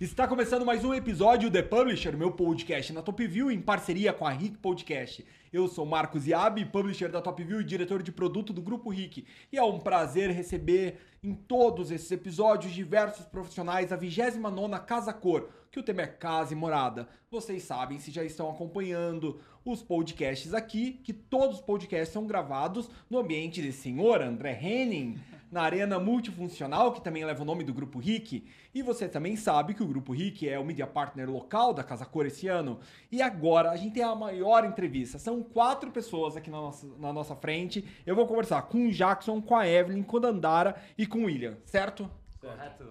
Está começando mais um episódio The Publisher, meu podcast na Top View em parceria com a Rick Podcast. Eu sou Marcos Iabi, publisher da Top View e diretor de produto do Grupo Rick. E é um prazer receber em todos esses episódios diversos profissionais da 29ª Casa Cor, que o tema é casa e morada. Vocês sabem, se já estão acompanhando os podcasts aqui, que todos os podcasts são gravados no ambiente desse senhor, André Henning, na Arena Multifuncional, que também leva o nome do Grupo RIC. E você também sabe que o Grupo RIC é o media partner local da Casa Cor esse ano. E agora a gente tem a maior entrevista. São quatro pessoas aqui na nossa, na nossa frente. Eu vou conversar com o Jackson, com a Evelyn, com a Dandara e com o William, certo? Correto.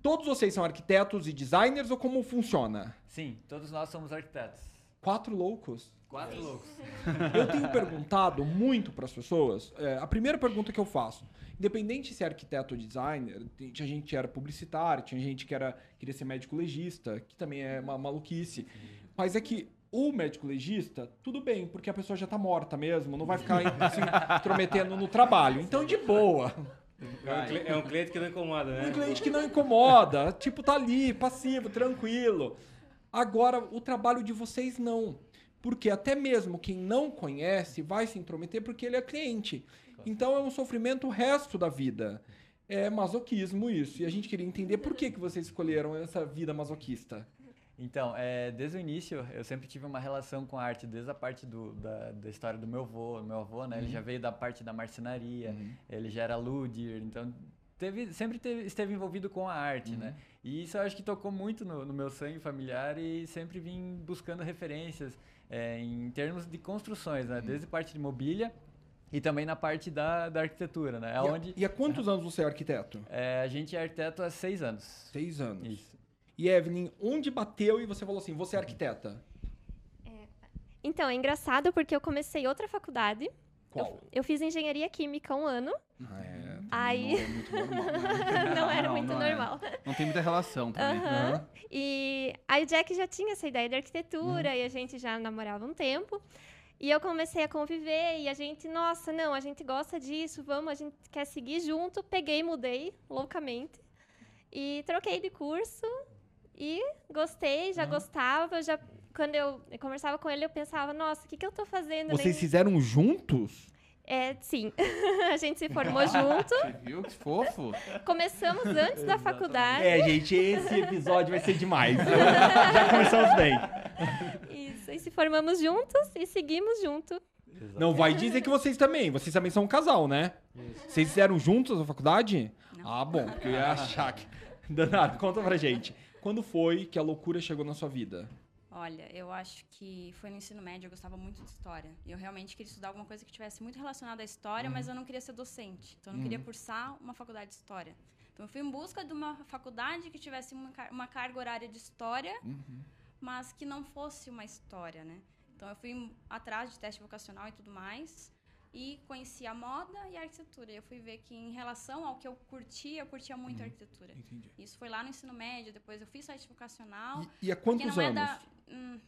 Todos vocês são arquitetos e designers ou como funciona? Sim, todos nós somos arquitetos. Quatro loucos. Quatro loucos. Eu tenho perguntado muito para as pessoas. é, a primeira pergunta que eu faço, independente se é arquiteto ou designer, tinha gente que era publicitário, tinha gente que era queria ser médico legista, que também é uma maluquice. Mas é que o médico legista, tudo bem, porque a pessoa já tá morta mesmo, não vai ficar se intrometendo no trabalho. Então, de boa. É um, é um cliente que não incomoda, né? Um cliente que não incomoda, tipo, tá ali, passivo, tranquilo. Agora, o trabalho de vocês não. Porque até mesmo quem não conhece vai se intrometer porque ele é cliente. Então é um sofrimento o resto da vida. É masoquismo isso. E a gente queria entender por que, que vocês escolheram essa vida masoquista. Então, é, desde o início, eu sempre tive uma relação com a arte, desde a parte do, da, da história do meu avô. Meu avô, né? Ele já veio da parte da marcenaria, ele já era ludier, então teve, sempre teve- esteve envolvido com a arte, né? E isso eu acho que tocou muito no, no meu sangue familiar e sempre vim buscando referências é, em termos de construções, né? Desde parte de mobília e também na parte da, da arquitetura, né? É E, há- onde e há quantos anos você é arquiteto? é, a gente é arquiteto há seis anos. Seis anos. Isso. E Evelyn, onde bateu e você falou assim, você é arquiteta? Então, é engraçado porque eu comecei outra faculdade. Qual? Eu fiz engenharia química um ano. Ah, é. Aí- Não é muito normal. né? não era não, muito não é. normal. Não tem muita relação também. E aí o Jack já tinha essa ideia de arquitetura e a gente já namorava um tempo. E eu comecei a conviver e a gente, nossa, não, a gente gosta disso, vamos, a gente quer seguir junto. Peguei, mudei loucamente e troquei de curso e gostei, já gostava, já quando eu conversava com ele eu pensava, nossa, o que que eu tô fazendo? Vocês Nem- fizeram juntos? É, sim. a gente se formou junto. Você viu que fofo? Começamos antes da faculdade. É, gente, esse episódio vai ser demais. Já começamos bem. Isso. E se formamos juntos e seguimos junto. Não vai dizer que vocês também. Vocês também são um casal, né? Vocês fizeram juntos a faculdade? Ah, bom, porque eu ia achar que. Danado, conta pra gente. Quando foi que a loucura chegou na sua vida? Olha, eu acho que foi no ensino médio, eu gostava muito de história. Eu realmente queria estudar alguma coisa que tivesse muito relacionada à história, mas eu não queria ser docente. Então eu não queria cursar uma faculdade de história. Então eu fui em busca de uma faculdade que tivesse uma, car- uma carga horária de história, mas que não fosse uma história, né? Então eu fui atrás de teste vocacional e tudo mais. E conheci a moda e a arquitetura. Eu fui ver que em relação ao que eu curtia, eu curtia muito a arquitetura. Entendi. Isso foi lá no ensino médio, depois eu fiz teste vocacional. E, e há quantos não é anos? da. Hum,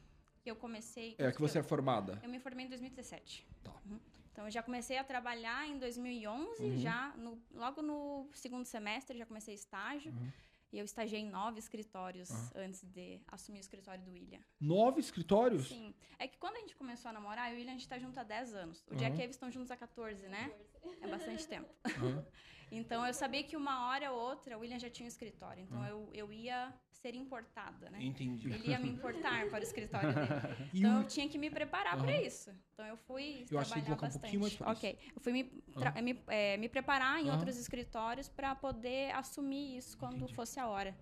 que eu comecei. É que você é eu, formada. eu me formei em 2017. Tá. Uhum. Então eu já comecei a trabalhar em 2011, Uhum. já no- logo no segundo semestre já comecei estágio. Uhum. E eu estagiei em nove escritórios antes de assumir o escritório do William. Nove escritórios? Sim. É que quando a gente começou a namorar, eu e o William a gente tá junto há 10 anos. O Uhum. Jack e a Eve estão juntos há 14, né? É bastante tempo. Aham. Então eu sabia que uma hora ou outra o William já tinha um escritório. Então eu, eu ia ser importada, né? Entendi. Ele ia me importar para o escritório dele. Então eu tinha que me preparar Aham. para isso. Então eu fui Eu trabalhar um bastante. pouquinho mais ok. Eu fui me, tra- me, é, me preparar em Aham. outros escritórios para poder assumir isso quando Entendi. fosse a hora.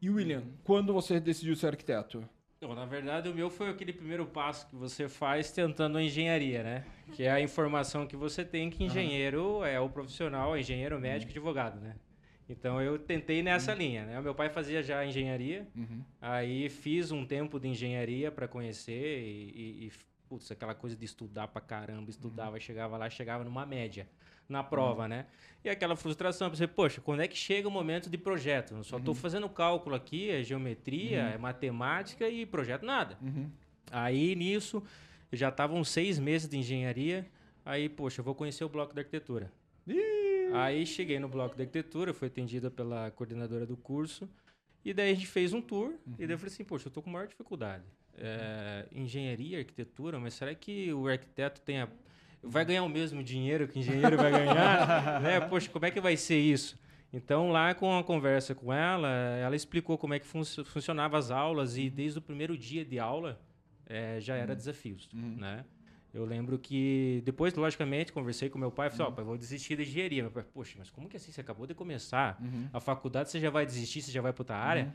E William, quando você decidiu ser arquiteto? Não, na verdade, o meu foi aquele primeiro passo que você faz tentando a engenharia, né? Que é a informação que você tem que engenheiro é o profissional, é engenheiro, médico e advogado, né? Então eu tentei nessa linha, né? O meu pai fazia já engenharia, Uhum. aí fiz um tempo de engenharia para conhecer e, e, e, putz, aquela coisa de estudar pra caramba, estudava, chegava lá, chegava numa média na prova, né? E aquela frustração, pensei, poxa, quando é que chega o momento de projeto? Eu só estou fazendo cálculo aqui, é geometria, é matemática e projeto nada. Uhum. Aí nisso, já estavam seis meses de engenharia, aí, poxa, eu vou conhecer o bloco de arquitetura. Aí cheguei no bloco de arquitetura, fui atendida pela coordenadora do curso E daí a gente fez um tour, e daí eu falei assim, poxa, eu tô com maior dificuldade. É, engenharia, arquitetura, mas será que o arquiteto tem a, vai ganhar o mesmo dinheiro que o engenheiro vai ganhar? né? Poxa, como é que vai ser isso? Então, lá com a conversa com ela, ela explicou como é que fun funcionava as aulas e desde o primeiro dia de aula é, já era desafios, né? Eu lembro que depois, logicamente, conversei com meu pai, falei, ó, pai, vou desistir da engenharia. Meu pai, poxa, mas como que assim? Você acabou de começar a faculdade, você já vai desistir, você já vai para outra área?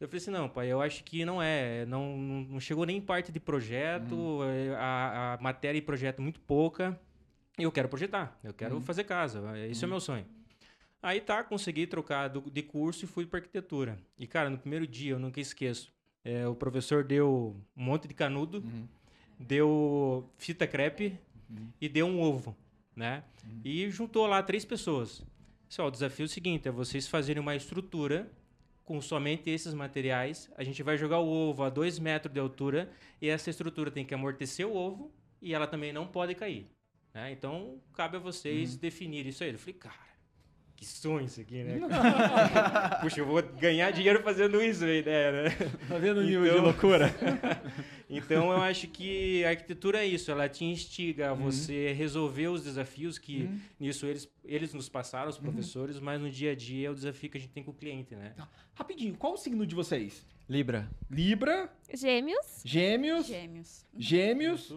Eu falei assim, não, pai, eu acho que não é, não, não chegou nem parte de projeto, é, a, a matéria e projeto muito pouca, eu quero projetar, eu quero fazer casa, esse é o meu sonho. Aí tá, consegui trocar do- de curso e fui para arquitetura. E cara, no primeiro dia, eu nunca esqueço, é, o professor deu um monte de canudo, deu fita crepe e deu um ovo, né? E juntou lá três pessoas. Disse, ó, o desafio é o seguinte, é vocês fazerem uma estrutura com somente esses materiais. A gente vai jogar o ovo a dois metros de altura e essa estrutura tem que amortecer o ovo e ela também não pode cair. né? Então, cabe a vocês definir isso aí. Eu falei, cara, que sonho isso aqui, né? Puxa, eu vou ganhar dinheiro fazendo isso, a ideia, né? Tá vendo o nível de Então- loucura? Então eu acho que a arquitetura é isso, ela te instiga a você resolver os desafios que nisso eles, eles nos passaram, os professores, mas no dia a dia é o desafio que a gente tem com o cliente, né? Rapidinho, qual o signo de vocês? Libra. Libra, Gêmeos. Gêmeos, Gêmeos. Gêmeos.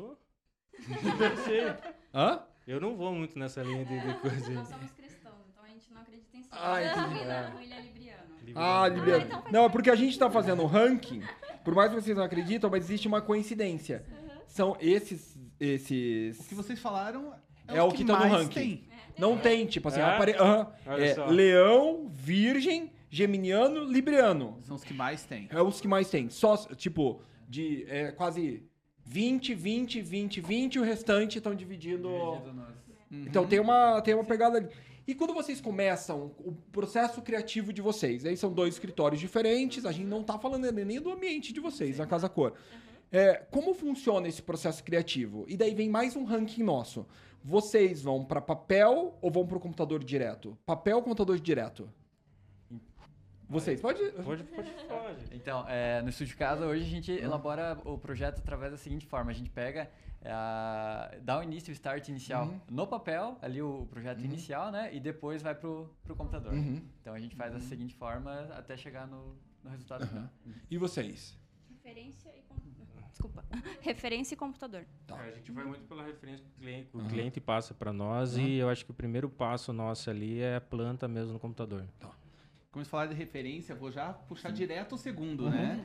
sei. Hã? Eu não vou muito nessa linha de, de coisa. Nós somos cristãos, então a gente não acredita em si. Ah, entendi. Ele, ele é libriano. Ah, Libriano. Não, é porque a gente tá fazendo um ranking, por mais que vocês não acreditam, mas existe uma coincidência. São esses. esses... O que vocês falaram é, É o que tá no ranking. tem. Não tem, tipo assim, É? apare... Olha é leão, virgem, geminiano, libriano. São os que mais tem. É os que mais tem. Só, tipo, de é, quase 20, 20, 20, 20, o restante estão dividindo. Então tem uma, tem uma pegada ali. E quando vocês começam o processo criativo de vocês, aí são dois escritórios diferentes, a gente não tá falando nem do ambiente de vocês, na Casa Cor. É, como funciona esse processo criativo? E daí vem mais um ranking nosso. Vocês vão para papel ou vão para o computador direto? Papel ou computador direto? Vocês, pode. Pode, pode, pode. Então, é, no Estúdio Casa, hoje a gente elabora o projeto através da seguinte forma. A gente pega, é, dá o início, o start inicial no papel, ali o projeto inicial, né? E depois vai pro, pro computador. Uhum. Então a gente faz da seguinte forma até chegar no, no resultado final. E vocês? Referência e computador. Desculpa. Referência e computador. Tá. É, a gente vai muito pela referência que o cliente, o cliente passa para nós e eu acho que o primeiro passo nosso ali é a planta mesmo no computador. Como você falar de referência, vou já puxar direto o segundo, né?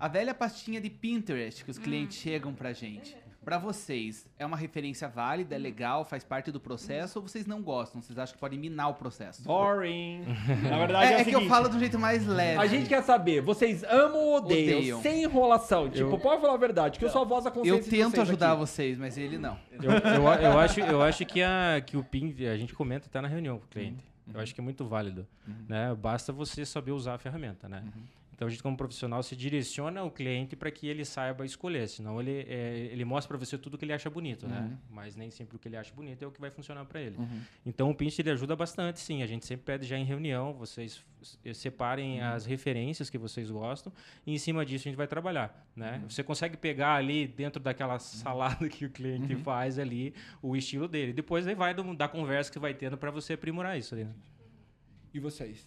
A velha pastinha de Pinterest que os clientes chegam pra gente. Pra vocês, é uma referência válida, é legal, faz parte do processo ou vocês não gostam? Vocês acham que pode minar o processo? Boring. Na verdade É, é, o é que eu falo do jeito mais leve. A gente quer saber, vocês amam ou odeiam? Odeiam. Sem enrolação. Tipo, pode falar a verdade, que eu sou a voz da consciência Eu tento vocês ajudar aqui. vocês, mas ele não. Eu, eu, eu acho, eu acho que, a, que o PIN, a gente comenta até na reunião com o cliente. Eu acho que é muito válido. Né? Basta você saber usar a ferramenta. Né? Então, a gente, como profissional, se direciona o cliente para que ele saiba escolher. Senão, ele, é, ele mostra para você tudo que ele acha bonito. Né? Mas nem sempre o que ele acha bonito é o que vai funcionar para ele. Então, o Pinch ele ajuda bastante, sim. A gente sempre pede já em reunião, vocês separem as referências que vocês gostam e em cima disso a gente vai trabalhar, né? Você consegue pegar ali dentro daquela salada que o cliente faz ali o estilo dele. Depois aí vai do- da conversa que vai tendo para você aprimorar isso ali. né? E vocês?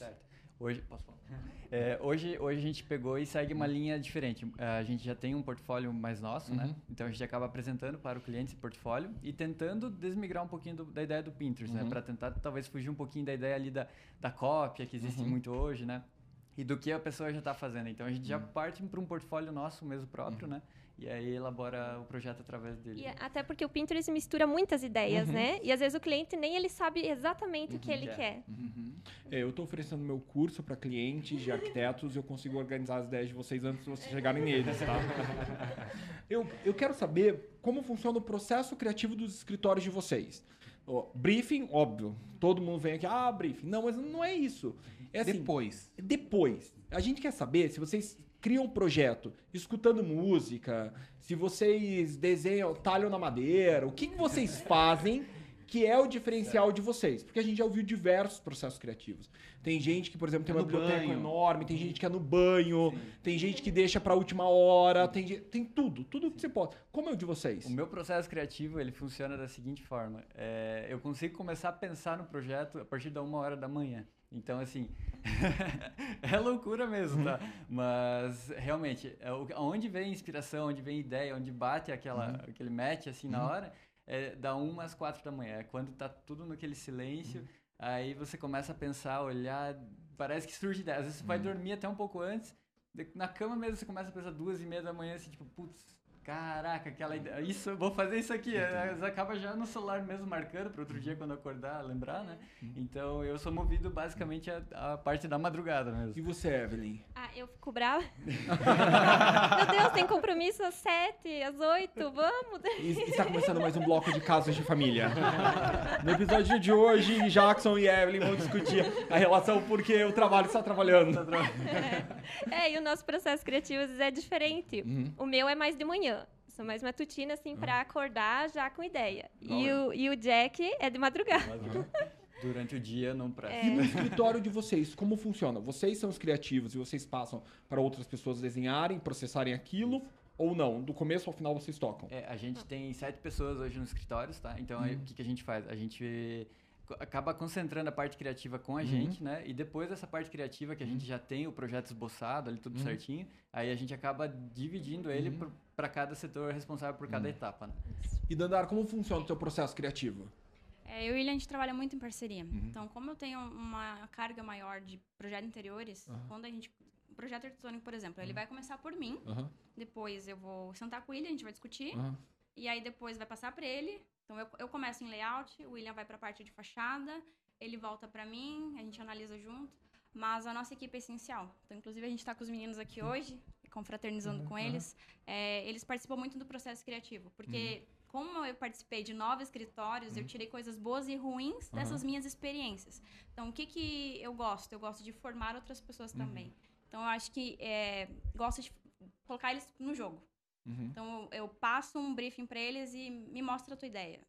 Hoje, posso falar? É, hoje, hoje a gente pegou e segue uma linha diferente. É, A gente já tem um portfólio mais nosso, né? Então a gente acaba apresentando para o cliente esse portfólio e tentando desmigrar um pouquinho do- da ideia do Pinterest, né? Para tentar talvez fugir um pouquinho da ideia ali da, da cópia que existe muito hoje, né? E do que a pessoa já está fazendo. Então a gente já parte para um portfólio nosso mesmo próprio, né? E aí elabora o projeto através dele. E até porque o Pinterest mistura muitas ideias, né? E às vezes o cliente nem ele sabe exatamente o que ele quer. quer. É, eu tô oferecendo meu curso para clientes de arquitetos e eu consigo organizar as ideias de vocês antes de vocês chegarem neles, tá? eu, eu quero saber como funciona o processo criativo dos escritórios de vocês. Ó, briefing, óbvio. Todo mundo vem aqui, ah, briefing. Não, mas não é isso. É assim, Depois. Depois, a gente quer saber se vocês criam um projeto escutando música, se vocês desenham, talham na madeira, o que, que vocês fazem que é o diferencial de vocês. Porque a gente já ouviu diversos processos criativos. Tem gente que, por exemplo, tem É uma biblioteca banho. enorme, tem gente que é no banho, tem gente que deixa pra última hora, tem, tem tudo, tudo que você pode. Como é o de vocês? O meu processo criativo, ele funciona da seguinte forma. É, eu consigo começar a pensar no projeto a partir da uma hora da manhã. Então, assim, é loucura mesmo, tá? Mas, realmente, é onde vem inspiração, onde vem ideia, onde bate aquela, aquele match, assim, na hora, é da uma às quatro da manhã. É quando tá tudo naquele silêncio, aí você começa a pensar, olhar, parece que surge ideia. Às vezes você vai dormir até um pouco antes, na cama mesmo você começa a pensar duas e meia da manhã, assim, tipo, putz, caraca, aquela ideia, isso, eu vou fazer isso aqui. Vezes acaba já no celular mesmo marcando para outro dia quando acordar, lembrar, né? Então eu sou movido basicamente a, a parte da madrugada E mesmo. você, Evelyn? Ah, eu fico brava. Meu Deus, tem compromisso às sete, às oito, vamos. E está começando mais um bloco de casos de família. No episódio de hoje, Jackson e Evelyn vão discutir a relação porque o trabalho está trabalhando. É, e o nosso processo criativo às vezes é diferente. Uhum. O meu é mais de manhã. Sou mais matutina, assim, pra acordar já com ideia. E o, e o Jack é de madrugada. Durante o dia não presta. E no escritório de vocês, como funciona? Vocês são os criativos e vocês passam para outras pessoas desenharem, processarem aquilo ou não? Do começo ao final vocês tocam? É, a gente tem sete pessoas hoje nos escritórios, tá? Então, aí, o que, que a gente faz? A gente acaba concentrando a parte criativa com a gente, né? E depois dessa parte criativa que a gente já tem o projeto esboçado ali, tudo certinho, aí a gente acaba dividindo ele para cada setor responsável por cada etapa, né? E Dandara, como funciona o teu processo criativo? É, eu e o William, a gente trabalha muito em parceria. Então, como eu tenho uma carga maior de projetos interiores, quando a gente... O projeto arquitetônico, por exemplo, ele vai começar por mim, depois eu vou sentar com o William, a gente vai discutir. E aí depois vai passar para ele. Então, eu, eu começo em layout, o William vai para a parte de fachada, ele volta para mim, a gente analisa junto. Mas a nossa equipe é essencial. Então, inclusive, a gente está com os meninos aqui hoje, confraternizando com eles. É, eles participam muito do processo criativo, porque como eu participei de nove escritórios, eu tirei coisas boas e ruins dessas minhas experiências. Então, o que, que eu gosto? Eu gosto de formar outras pessoas também. Então, eu acho que é, gosto de colocar eles no jogo. Uhum. Então, eu passo um briefing para eles e me mostra a tua ideia.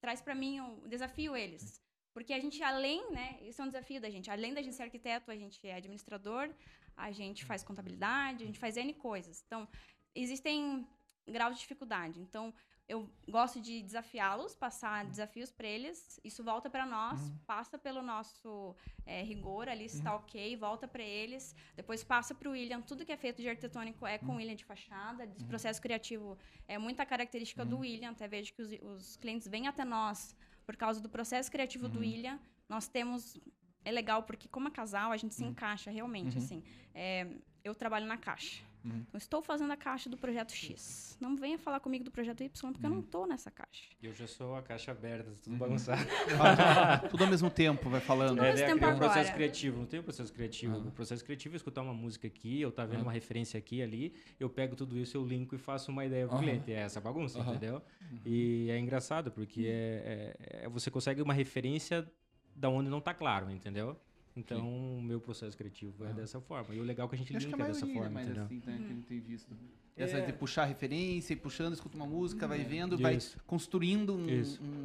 Traz para mim, um desafio eles. Porque a gente, além, né, isso é um desafio da gente, além da gente ser arquiteto, a gente é administrador, a gente faz contabilidade, a gente faz N coisas. Então, existem graus de dificuldade. Então, eu gosto de desafiá-los, passar desafios para eles. Isso volta para nós, passa pelo nosso é, rigor ali, se está ok, volta para eles. Depois passa para o William. Tudo que é feito de arquitetônico é com o William de fachada. De processo criativo é muita característica do William. Até vejo que os, os clientes vêm até nós por causa do processo criativo do William. Nós temos é legal porque como é casal a gente se encaixa realmente assim. É, eu trabalho na caixa. Então, estou fazendo a caixa do projeto X. Não venha falar comigo do projeto Y porque eu não estou nessa caixa. Eu já sou a caixa aberta, tudo bagunçado. Ah, tudo, tudo ao mesmo tempo, vai falando. Ao mesmo é, tempo é um processo agora. criativo, não tem um processo criativo. O processo criativo é escutar uma música aqui, eu tá vendo uma referência aqui e ali, eu pego tudo isso, eu linko e faço uma ideia pro Aham. cliente. É essa bagunça, entendeu? E é engraçado, porque é, é- é- você consegue uma referência da onde não tá claro, entendeu? Então, o meu processo criativo é dessa forma. E o legal é que a gente Acho que a linka dessa maioria é forma, mais entendeu? assim, tá, que não tem visto. Essa É. de puxar referência e puxando, escuta uma música, vai vendo, vai Isso. construindo um,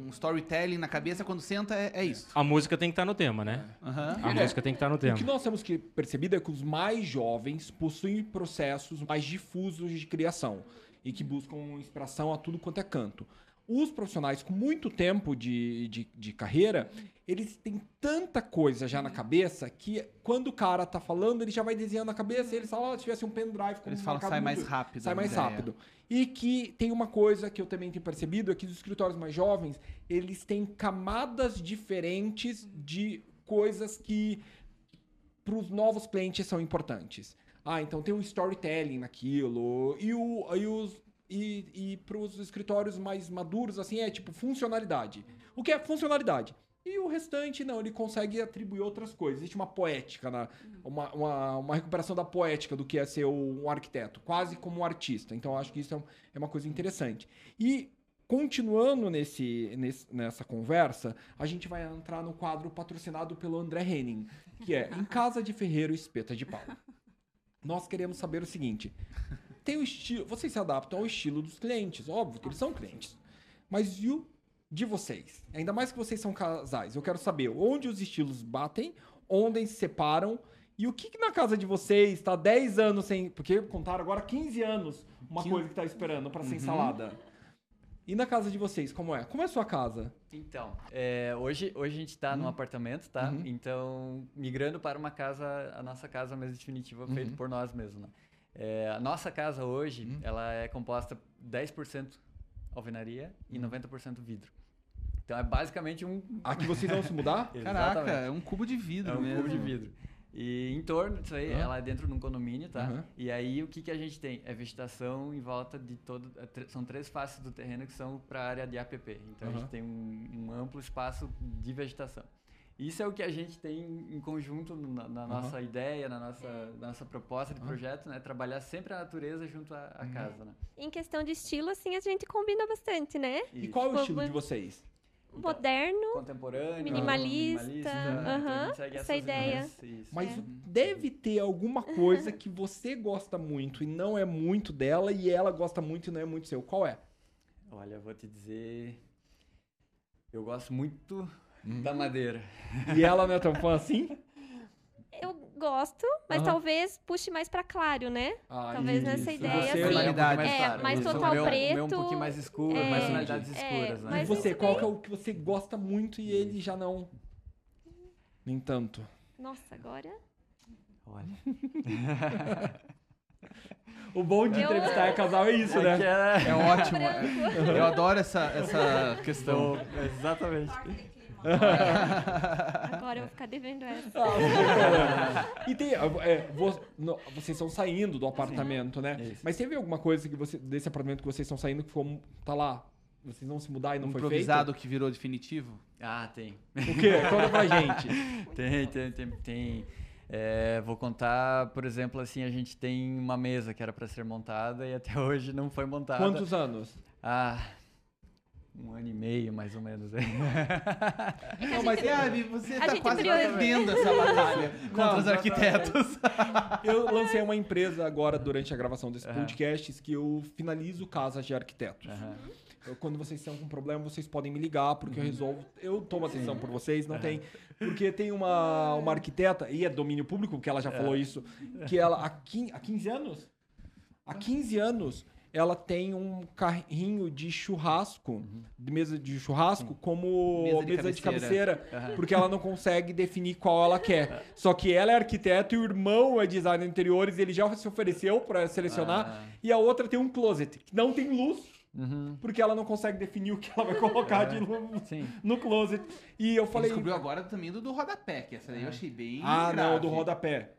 um storytelling na cabeça. Quando senta, é, é isso. A música tem que estar no tema, né? Aham. A música tem que estar no O tema. que nós temos que percebido é que os mais jovens possuem processos mais difusos de criação e que buscam inspiração a tudo quanto é canto. Os profissionais com muito tempo de, de, de carreira, eles têm tanta coisa já na cabeça que quando o cara tá falando, ele já vai desenhando na cabeça e eles falam, oh, se tivesse um pendrive... como Eles falam sai mais muito- rápido. sai a mais ideia. rápido. E que tem uma coisa que eu também tenho percebido, é que os escritórios mais jovens, eles têm camadas diferentes de coisas que para os novos clientes são importantes. Ah, então tem um storytelling naquilo. E, o, e, os, e, e para os escritórios mais maduros, assim, é tipo funcionalidade. O que é funcionalidade? E o restante, não, ele consegue atribuir outras coisas. Existe uma poética, uma, uma, uma recuperação da poética do que é ser um arquiteto, quase como um artista. Então, acho que isso é, um- é uma coisa interessante. E, continuando nesse, nesse- nessa conversa, a gente vai entrar no quadro patrocinado pelo André Henning, que é Em Casa de Ferreiro Espeta de Pau. Nós queremos saber o seguinte: tem o estilo. Vocês se adaptam ao estilo dos clientes, óbvio que eles são clientes. Mas e o de vocês. Ainda mais que vocês são casais. Eu quero saber onde os estilos batem, onde se separam e o que, que na casa de vocês está 10 anos sem. Porque contaram agora 15 anos uma Que- coisa que tá esperando para ser Uhum. instalada. E na casa de vocês, como é? Como é a sua casa? Então, é, hoje, hoje a gente está num apartamento, tá? Uhum. Então, migrando para uma casa, a nossa casa mesmo definitiva, Uhum. feita por nós mesmos, né? É, a nossa casa hoje, Uhum. ela é composta 10% alvenaria Uhum. e 90% vidro. Então, é basicamente um... Aqui vocês vão se mudar? Caraca, é um cubo de vidro É um mesmo. cubo de vidro. E em torno disso aí, Aham. ela é dentro de um condomínio, tá? Aham. E aí o que, que a gente tem? É vegetação em volta de todo. é São três faces do terreno que são para a área de APP. Então a Aham. gente tem um, um amplo espaço de vegetação. Isso é o que a gente tem em conjunto na, na nossa ideia, na nossa, nossa proposta de projeto, né? Trabalhar sempre a natureza junto à, à casa, né? Em questão de estilo, assim, a gente combina bastante, né? E Isso. qual é o estilo de vocês? Então, Moderno. Contemporâneo, Minimalista, minimalista, a aham, gente segue essa essas ideia. Mas É. deve ter alguma coisa que você gosta muito e não é muito dela, e ela gosta muito e não é muito seu. Qual é? Olha, eu vou te dizer. Eu gosto muito Hum. da madeira. E ela não é tão fã assim? Eu gosto, mas Aham. talvez puxe mais pra claro, né? Ah, Talvez isso. nessa ideia, você, assim, tonalidade. é, mais Isso, total meu, O meu um preto, pouquinho mais escuro, é, mais tonalidades é, escuras, né? E você, qual que é o que você gosta muito e ele já não. Nem tanto. Nossa, agora. Olha. O bom de Eu- entrevistar casal é isso, né? que é... É ótimo. Branco. Eu adoro essa, essa questão. Exatamente. Agora eu vou ficar devendo essa. E tem. é, vo- no- vocês estão saindo do apartamento, né? Isso. Mas teve alguma coisa que você, desse apartamento que vocês estão saindo que ficou. Tá lá. Vocês não se mudar e não foi Improvisado que virou definitivo. Ah, tem. feito? O quê? Conta pra gente. Tem, tem, tem. tem. É, vou contar, por exemplo, assim, a gente tem uma mesa que era para ser montada e até hoje não foi montada. Quantos anos? Ah, um ano e meio, mais ou menos. Não, mas você tá gente quase priori- perdendo essa batalha contra os não, arquitetos. eu lancei uma empresa agora durante a gravação desse Aham. podcast que eu finalizo casas de arquitetos. Aham. Eu, quando vocês estão com problema, vocês podem me ligar, porque eu resolvo. Eu tomo a decisão por vocês, não tem. Porque tem uma, uma arquiteta, e é domínio público, porque ela já falou isso, que ela, há 15, há 15 anos? Há 15 anos, ela tem um carrinho de churrasco, de mesa de churrasco, como Mesa mesa de de, cabeceira. cabeceira, porque ela não consegue definir qual ela quer. Só que ela é arquiteta e o irmão é designer de interiores, ele já se ofereceu para selecionar. Ah. E a outra tem um closet, que não tem luz, Uhum. porque ela não consegue definir o que ela vai colocar de luz Sim. no closet. E eu Falei, descobriu agora também do, do rodapé, que essa daí eu achei bem Ah, não, grave. do rodapé.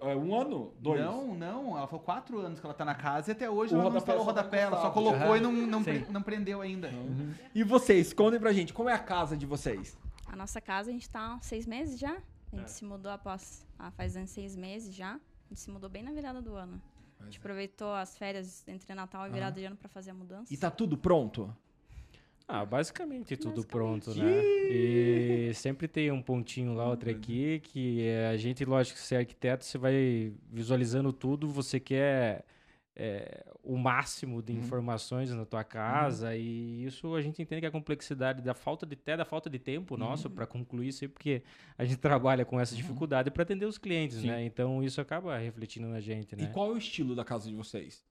É Um ano? Dois? Não, não, ela falou quatro anos que ela tá na casa e até hoje O ela não instalou o só rodapé, ela só colocou Aham. e não, não, pre- não prendeu ainda. E vocês, contem pra gente, como é a casa de vocês? A nossa casa, a gente tá há seis meses já. A gente se mudou após. Ah, faz seis meses já. A gente se mudou bem na virada do ano. A gente aproveitou as férias entre Natal e virada de ano pra fazer a mudança. E tá tudo pronto? Ah, basicamente tudo Basicamente. pronto, né? E sempre tem um pontinho lá, outro aqui, que é, a gente, lógico, se é arquiteto, você vai visualizando tudo, você quer é, o máximo de informações na tua casa, e isso a gente entende que é a complexidade da falta de até da falta de tempo nosso para concluir isso aí, porque a gente trabalha com essa dificuldade para atender os clientes, né? Então isso acaba refletindo na gente, né? E qual é o estilo da casa de vocês?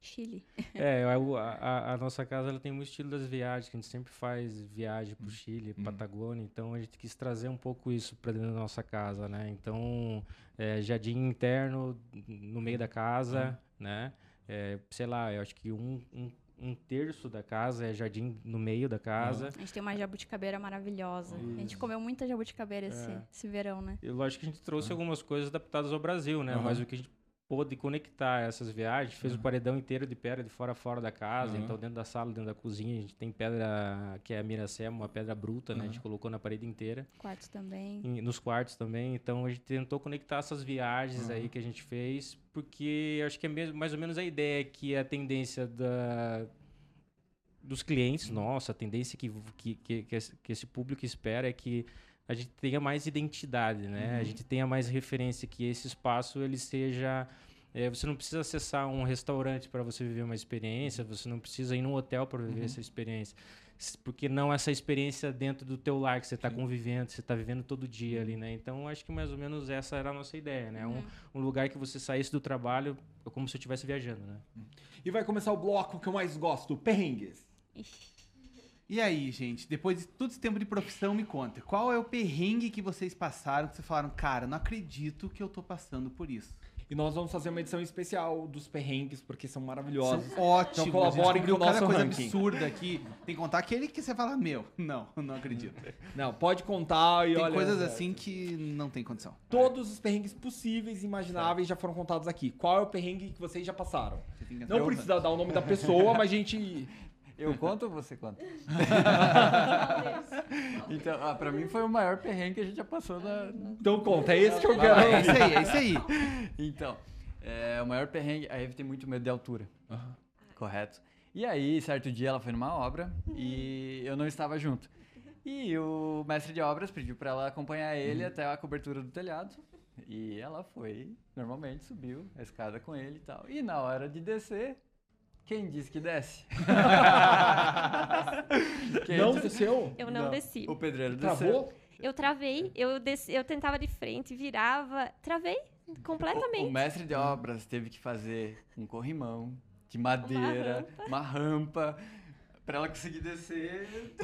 Chile. É, a, a- a nossa casa ela tem muito estilo das viagens, que a gente sempre faz viagem pro Chile, Patagônia, então a gente quis trazer um pouco isso para dentro da nossa casa, né? Então, é, jardim interno no meio da casa, né? É, sei lá, eu acho que um, um, um terço da casa é jardim no meio da casa. A gente tem uma jabuticabeira maravilhosa. A gente comeu muita jabuticabeira esse, É. esse verão, né? E lógico que a gente trouxe algumas coisas adaptadas ao Brasil, né? Aham. Mas o que a gente pôde conectar essas viagens, fez o paredão inteiro de pedra de fora a fora da casa, Aham. então dentro da sala, dentro da cozinha, a gente tem pedra que é a miracema, uma pedra bruta, né? A gente colocou na parede inteira, Quarto também. e nos quartos também, então a gente tentou conectar essas viagens aí que a gente fez, porque acho que é mesmo, mais ou menos a ideia que a tendência da dos clientes, nossa, a tendência que, que, que, que esse público espera é que a gente tenha mais identidade, né? A gente tenha mais referência, que esse espaço ele seja É, você não precisa acessar um restaurante para você viver uma experiência, você não precisa ir num hotel para viver essa experiência. Porque não essa experiência dentro do teu lar que você está convivendo, você está vivendo todo dia ali, né? Então, acho que mais ou menos essa era a nossa ideia, né? Um, um lugar que você saísse do trabalho como se eu estivesse viajando, né? E vai começar o bloco que eu mais gosto, perrengues. E aí, gente, depois de todo esse tempo de profissão, me conta, qual é o perrengue que vocês passaram que vocês falaram, cara, não acredito que eu tô passando por isso? E nós vamos fazer uma edição especial dos perrengues, porque são maravilhosos. São ótimos. Então colaborem com o cada nosso coisa ranking. absurda aqui. Tem que contar aquele que você fala, meu, não, não acredito. Não, pode contar e Tem olha. coisas assim que não tem condição. Todos os perrengues possíveis e imagináveis já foram contados aqui. Qual é o perrengue que vocês já passaram? Você tem Não precisa dar o nome da pessoa, mas a gente. Eu conto ou você conta? então, ah, pra mim foi o maior perrengue que a gente já passou na. Então conta, é esse que eu quero. é isso aí, é isso aí. Então, é, o maior perrengue. A Eve tem muito medo de altura. Correto. E aí, certo dia, ela foi numa obra e eu não estava junto. E o mestre de obras pediu pra ela acompanhar ele até a cobertura do telhado. E ela foi, normalmente, subiu a escada com ele e tal. E na hora de descer, quem disse que desce? Quem Não disse- desceu? Eu não, desci. O pedreiro desceu. Travou? Eu travei, eu, desci, eu tentava de frente, virava, travei O completamente. mestre de obras teve que fazer um corrimão de madeira, uma rampa, pra ela conseguir descer.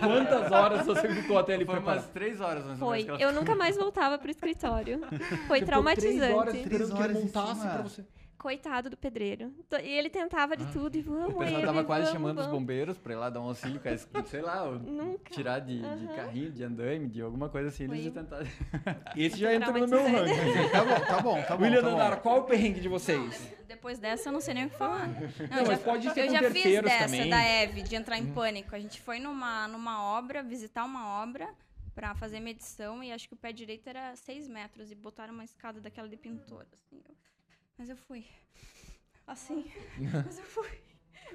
Quantas horas você ficou até ali Foi preparado? umas três horas mais ou Foi. Eu nunca mais voltava pro escritório. Foi Você traumatizante. Três horas Três esperando que ele horas montasse pra você. Coitado do pedreiro. To- E ele tentava de tudo e vamos, O pessoal ele, tava quase vamos, chamando os vamos. bombeiros pra ir lá dar um auxílio, a- sei lá, tirar de, de Aham. carrinho, de andaime, de alguma coisa assim, eles Foi. iam tentar. Esse já entra no meu ranking. Tá bom, tá bom, tá bom. William tá. Dandara, qual é o perrengue de vocês? Depois dessa, eu não sei nem o que falar. Não, mas eu já, pode ser eu já fiz dessa, também. da Eve, de entrar em pânico. A gente foi numa, numa obra, visitar uma obra pra fazer medição e acho que o pé direito era 6 metros e botaram uma escada daquela de pintor. Assim, eu- Mas eu fui. Assim. Mas eu fui.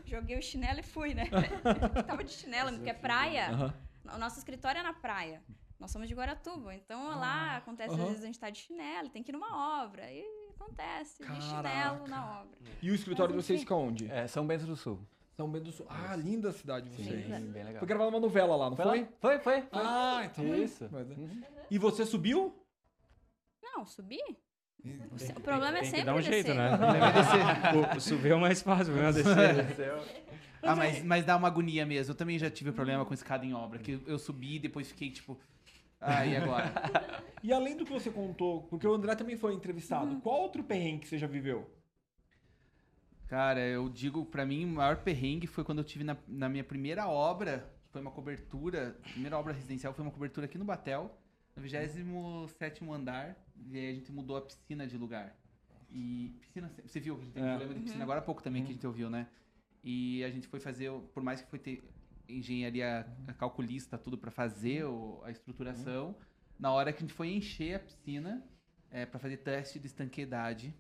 Joguei o chinelo e fui, né? Tava de chinelo, porque é praia. Aham. O nosso escritório é na praia. Nós somos de Guaratuba, então lá acontece, aham. às vezes a gente tá de chinelo, tem que ir numa obra. E acontece, de Caraca. chinelo na obra. E o escritório de Mas, vocês enfim. fica onde? É, São Bento do Sul. São Bento do Sul. Ah, linda a cidade de vocês. Sim. bem legal. Foi gravada uma novela lá, não Foi? foi? lá? Foi, foi. foi. Ah, então. Isso. Mas é. Uhum. E você subiu? Não, subir? O problema é Tem que sempre dar um descer. jeito, né? O, o subir é o mais fácil, o descer. Ah, mas, mas dá uma agonia mesmo. Eu também já tive problema com escada em obra, que eu subi e depois fiquei tipo. Ah, e agora? E além do que você contou, porque o André também foi entrevistado, qual outro perrengue que você já viveu? Cara, eu digo, pra mim, o maior perrengue foi quando eu tive na, na minha primeira obra, que foi uma cobertura, a primeira obra residencial foi uma cobertura aqui no Batel, no 27 andar, e aí a gente mudou a piscina de lugar. E piscina, você viu que a gente tem É. problema de piscina agora há pouco também que a gente ouviu, né? E a gente foi fazer, por mais que foi ter engenharia calculista, tudo pra fazer o- a estruturação, na hora que a gente foi encher a piscina, é, para fazer teste de estanqueidade,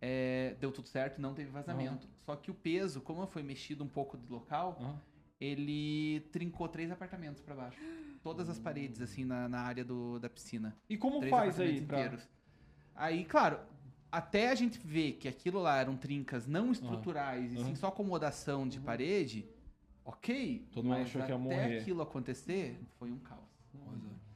é, deu tudo certo, não teve vazamento. Só que o peso, como foi mexido um pouco do local, Aham. ele trincou três apartamentos para baixo. Todas as paredes, assim, na, na área do, da piscina. E como três faz aí pra... inteiros. Aí, claro, até a gente ver que aquilo lá eram trincas não estruturais e sim só acomodação de parede, ok. Todo mundo achou que ia até morrer. aquilo acontecer, foi um caos.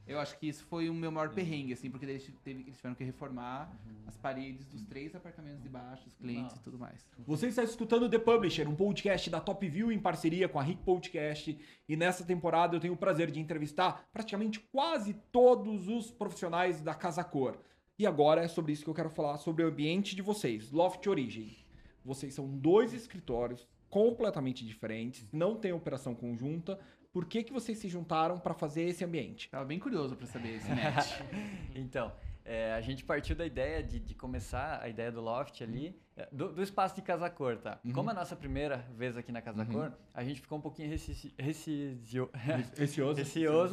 Eu acho que isso foi o meu maior perrengue, assim, porque eles, teve, eles tiveram que reformar as paredes dos três apartamentos de baixo, os clientes e tudo mais. Você está escutando The Publisher, um podcast da Top View em parceria com a Rick Podcast. E nessa temporada eu tenho o prazer de entrevistar praticamente quase todos os profissionais da Casa Cor. E agora é sobre isso que eu quero falar, sobre o ambiente de vocês, Loft Origem. Vocês são dois escritórios completamente diferentes, não tem operação conjunta. Por que, que vocês se juntaram para fazer esse ambiente? Tava bem curioso pra saber esse match. Então, é, a gente partiu da ideia de, de começar a ideia do loft ali, é, do, do espaço de Casa Cor, tá? Como é a nossa primeira vez aqui na Casa Cor, a gente ficou um pouquinho reci- recisio-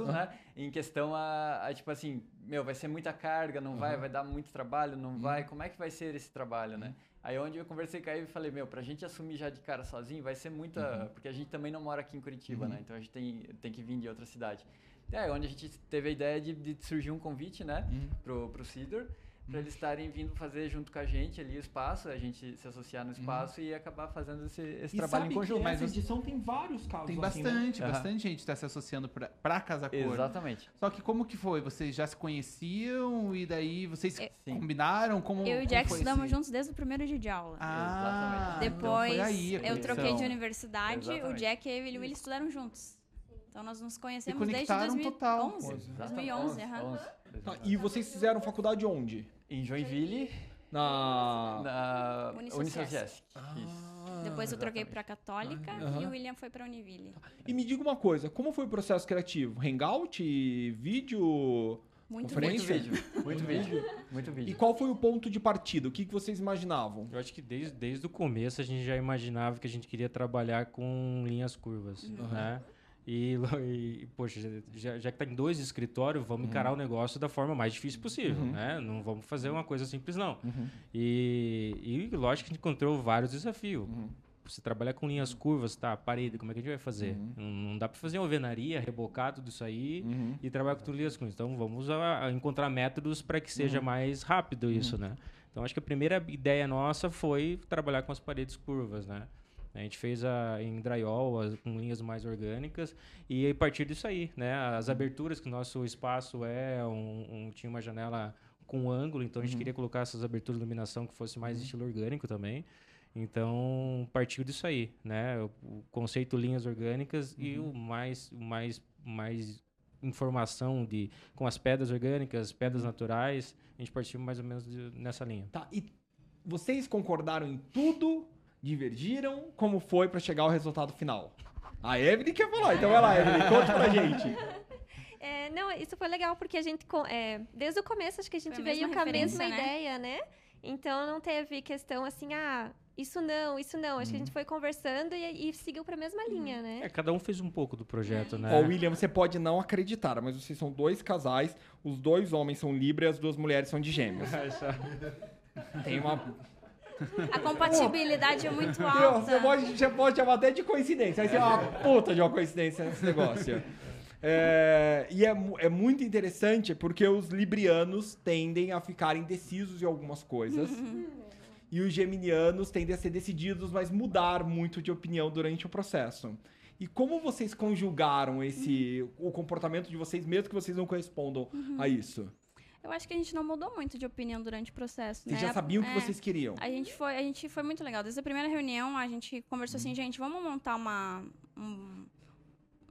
né? Em questão a, a, tipo assim, meu, vai ser muita carga, não vai, vai dar muito trabalho, não vai, como é que vai ser esse trabalho, né? Aí onde eu conversei com a Eve e falei, meu, pra gente assumir já de cara sozinho vai ser muita. Porque a gente também não mora aqui em Curitiba, né? Então a gente tem, tem que vir de outra cidade. É, onde a gente teve a ideia de, de surgir um convite, né, pro, pro Cidor. Para eles estarem vindo fazer junto com a gente ali o espaço, a gente se associar no espaço e acabar fazendo esse, esse E trabalho sabe em conjunto. que essa Mas edição tem vários casos Tem assim, né? bastante, bastante gente está se associando pra, pra Casa Cor. Exatamente. Só que como que foi? Vocês já se conheciam e daí vocês Eu- Sim. combinaram? Como, Eu e o Jack estudamos esse- juntos desde o primeiro dia de aula. Ah, Exatamente. então Depois foi aí a eu troquei de universidade, o Exatamente. Jack, eu e o Willi estudaram juntos. Então nós nos conhecemos desde conectaram 2011. total. 2011, aham. Tá, e vocês fizeram faculdade onde? Em Joinville, Na... na Unisociesc. Ah. Depois eu troquei pra Católica Aham. e o William foi pra Univille. E me diga uma coisa, como foi o processo criativo? Hangout? Vídeo? Muito Conferência? Muito vídeo, muito vídeo, muito E vídeo. qual foi o ponto de partida? O que, que vocês imaginavam? Eu acho que desde, desde o começo a gente já imaginava que a gente queria trabalhar com linhas curvas, né? E, e, poxa, já, já que tá em dois escritórios, vamos encarar o negócio da forma mais difícil possível, né? Não vamos fazer uma coisa simples, não. E, e lógico que a gente encontrou vários desafios. Você trabalhar com linhas curvas, tá? Parede, como é que a gente vai fazer? Não, não dá para fazer alvenaria, rebocar tudo isso aí e trabalhar com linhas curvas. Então vamos a- a encontrar métodos para que seja mais rápido isso, né? Então acho que a primeira ideia nossa foi trabalhar com as paredes curvas, né? A gente fez a, em drywall, as- com linhas mais orgânicas, e a partir disso aí, né? As aberturas, que o nosso espaço é, um, um- tinha uma janela com ângulo, então a gente queria colocar essas aberturas de iluminação que fosse mais estilo orgânico também. Então, partiu disso aí, né? O, o conceito linhas orgânicas e o mais, mais, mais informação de, com as pedras orgânicas, pedras naturais, a gente partiu mais ou menos de- nessa linha. Tá, e vocês concordaram em tudo? Divergiram? Como foi pra chegar ao resultado final? A Evelyn quer falar, então vai lá, Evelyn, conte pra gente. É, não, isso foi legal porque a gente, é, desde o começo, acho que a gente a veio com a mesma né? ideia, né? Então não teve questão assim, ah, isso não, isso não. Acho que a gente foi conversando e, e seguiu pra mesma linha, né? É, cada um fez um pouco do projeto, né? Ó, William, você pode não acreditar, mas vocês são dois casais, os dois homens são Libra e as duas mulheres são de gêmeos. Tem uma. A compatibilidade é muito alta. Você pode, você pode chamar até de coincidência. Aí você é uma puta de uma coincidência nesse negócio. É, e é, é muito interessante porque os librianos tendem a ficar indecisos em algumas coisas. e os geminianos tendem a ser decididos, mas mudar muito de opinião durante o processo. E como vocês conjugaram esse o comportamento de vocês, mesmo que vocês não correspondam a isso? Eu acho que a gente não mudou muito de opinião durante o processo, Vocês né? já sabiam o que É. vocês queriam? A gente foi, a gente foi muito legal. Desde a primeira reunião, a gente conversou assim, gente, vamos montar uma um,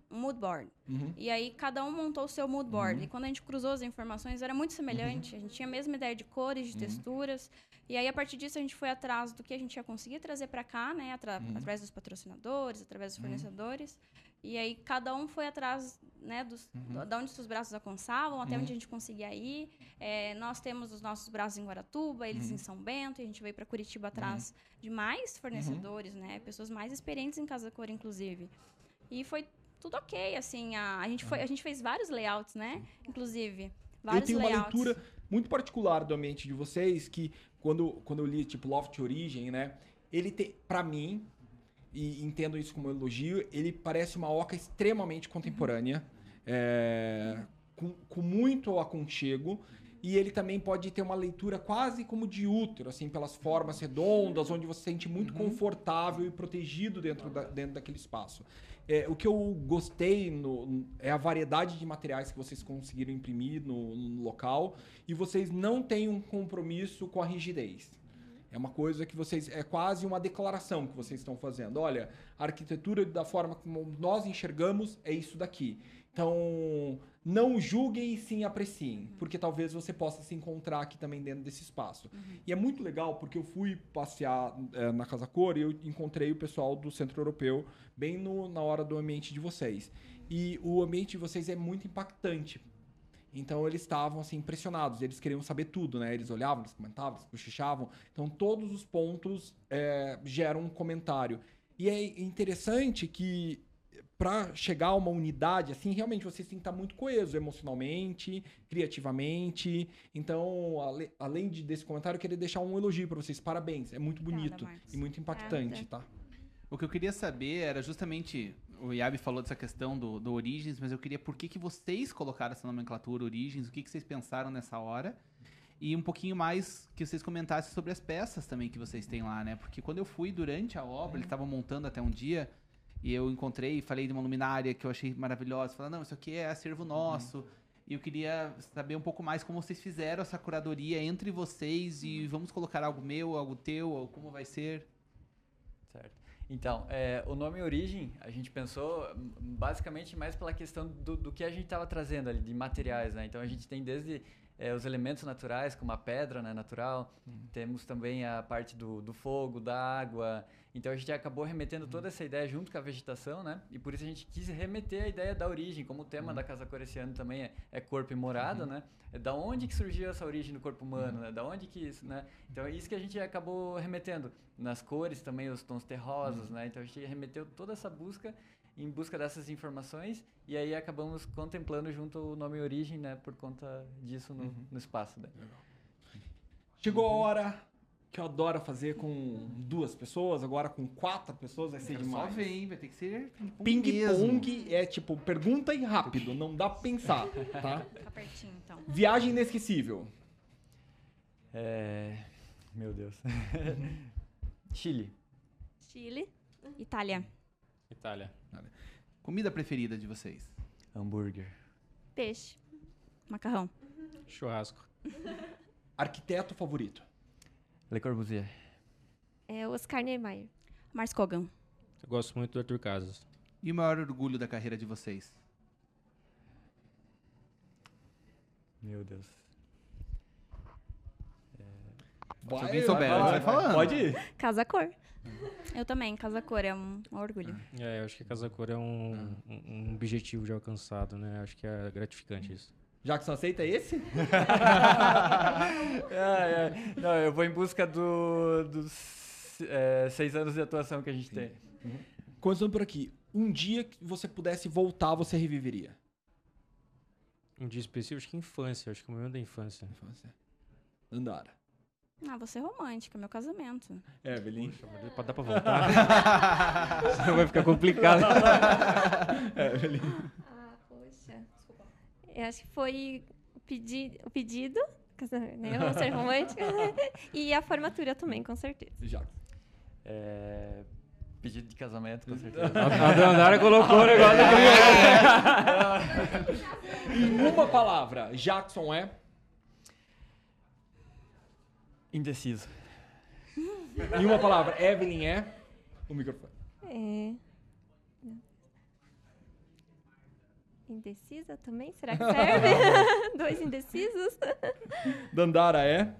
um mood board. Uhum. E aí cada um montou o seu mood board. E quando a gente cruzou as informações, era muito semelhante. A gente tinha a mesma ideia de cores, de texturas. E aí a partir disso a gente foi atrás do que a gente ia conseguir trazer para cá, né, atra- através dos patrocinadores, através dos fornecedores. E aí cada um foi atrás, né, dos, da onde os braços alcançavam, até onde a gente conseguia ir. É, nós temos os nossos braços em Guaratuba, eles em São Bento, e a gente veio para Curitiba atrás de mais fornecedores, né? Pessoas mais experientes em Casa Cor, inclusive. E foi tudo ok, assim. A, a, gente, foi, a gente fez vários layouts, né? Inclusive. Eu Vários tenho uma layouts. leitura muito particular do ambiente de vocês, que quando, quando eu li, tipo, Loft Origem, né? Ele tem, pra mim, e entendo isso como um elogio, ele parece uma oca extremamente contemporânea, é, com, com muito aconchego, e ele também pode ter uma leitura quase como de útero, assim, pelas formas redondas, onde você se sente muito confortável e protegido dentro, da, dentro daquele espaço. É, o que eu gostei no- é a variedade de materiais que vocês conseguiram imprimir no, no local e vocês não têm um compromisso com a rigidez. É uma coisa que vocês. É quase uma declaração que vocês estão fazendo. Olha, a arquitetura da forma como nós enxergamos é isso daqui. Então, não julguem e sim apreciem, porque talvez você possa se encontrar aqui também dentro desse espaço. E é muito legal porque eu fui passear eh, na Casa Cor e eu encontrei o pessoal do Centro Europeu bem no- na hora do ambiente de vocês. E o ambiente de vocês é muito impactante. Então eles estavam assim impressionados, eles queriam saber tudo, né? Eles olhavam, eles comentavam, eles cochichavam. Então todos os pontos eh, geram um comentário. E é interessante que para chegar a uma unidade, assim, realmente vocês têm que estar muito coesos emocionalmente, criativamente. Então, ale- além de, desse comentário, eu queria deixar um elogio para vocês. Parabéns, é muito Obrigada, bonito Marcos. e muito impactante, tá? O que eu queria saber era justamente. O Yabi falou dessa questão do, do Origens, mas eu queria por que, que vocês colocaram essa nomenclatura Origens, o que, que vocês pensaram nessa hora. E um pouquinho mais que vocês comentassem sobre as peças também que vocês têm lá, né? Porque quando eu fui durante a obra, eles estavam montando até um dia, e eu encontrei e falei de uma luminária que eu achei maravilhosa. Falei, não, isso aqui é acervo nosso. E eu queria saber um pouco mais como vocês fizeram essa curadoria entre vocês e vamos colocar algo meu, algo teu, ou como vai ser. Certo. Então, é, o nome Origem, a gente pensou basicamente mais pela questão do, do que a gente estava trazendo ali, de materiais, né? Então, a gente tem desde é, os elementos naturais, como a pedra né, natural, temos também a parte do, do fogo, da água. Então, a gente acabou remetendo toda essa ideia junto com a vegetação, né? E por isso a gente quis remeter a ideia da origem, como o tema da Casa Cor esse ano também é, é corpo e morada, né? É da onde que surgiu essa origem do corpo humano, né? Da onde que isso, né? Então, é isso que a gente acabou remetendo. Nas cores também, os tons terrosos, né? Então, a gente remeteu toda essa busca em busca dessas informações e aí acabamos contemplando junto o nome origem, né? Por conta disso no, no espaço, né? Chegou a hora que eu adoro fazer com duas pessoas, agora com quatro pessoas vai ser só demais. ver, hein? Vai ter que ser ping-pong mesmo. Ping-pong é tipo, pergunta e rápido, não dá pra pensar, tá? Fica pertinho, então. Viagem inesquecível. É... Meu Deus. Chile. Chile. Itália. Itália. Comida preferida de vocês? Hambúrguer. Peixe. Macarrão. Churrasco. Arquiteto favorito. Le Corbusier. É Oscar Niemeyer. Mars Kogan. Eu gosto muito do Arthur Casas. E o maior orgulho da carreira de vocês? Meu Deus. Se alguém souber, vai falando. Pode ir. Casa Cor. Eu também, Casa Cor, é um, um orgulho. É, eu acho que Casa Cor é um, um, um objetivo já alcançado, né? Acho que é gratificante isso. Jackson aceita esse? É, é. Não, eu vou em busca do, dos é, seis anos de atuação que a gente tem. Começando por aqui. Um dia que você pudesse voltar, você reviveria? Um dia específico, acho que infância. Acho que é o momento da infância. Andara. Ah, você é romântica, meu casamento. Evelyn. Poxa, mas Pode dar pra voltar? Senão vai ficar complicado. Evelyn. Ah, poxa. Eu acho que foi o, pedi o pedido, né? Vamos ser romântica. e a formatura também, com certeza. Jackson. É, pedido de casamento, com certeza. A Dandara colocou o negócio aqui. Em uma palavra, Jackson é. Indeciso. Em uma palavra, Evelyn é. O microfone. É... Indecisa também? Será que serve? Dois indecisos? Dandara é.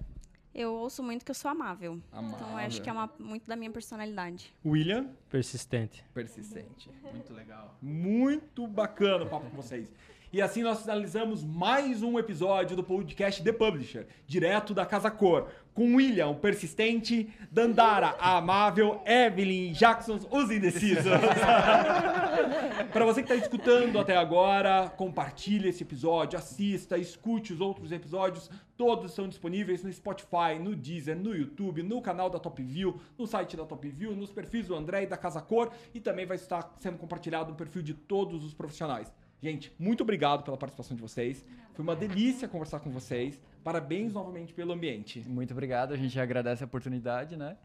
Eu ouço muito que eu sou amável. Então, eu Amável. acho que é uma, muito da minha personalidade. William. Persistente. Persistente. Muito legal. Muito bacana o papo com vocês. E assim nós finalizamos mais um episódio do podcast The Publisher, direto da Casa Cor, com William, o persistente, Dandara, a amável, Evelyn, Jackson, os indecisos. Para você que está escutando até agora, compartilhe esse episódio, assista, escute os outros episódios. Todos estão disponíveis no Spotify, no Deezer, no YouTube, no canal da Top View, no site da Top View, nos perfis do André e da Casa Cor e também vai estar sendo compartilhado no perfil de todos os profissionais. Gente, muito obrigado pela participação de vocês. Foi uma delícia conversar com vocês. Parabéns novamente pelo ambiente. Muito obrigado, a gente agradece a oportunidade, né?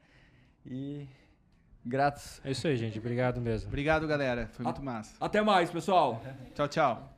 E gratos. É isso aí, gente. Obrigado mesmo. Obrigado, galera. Foi muito massa. Até mais, pessoal. Tchau, tchau.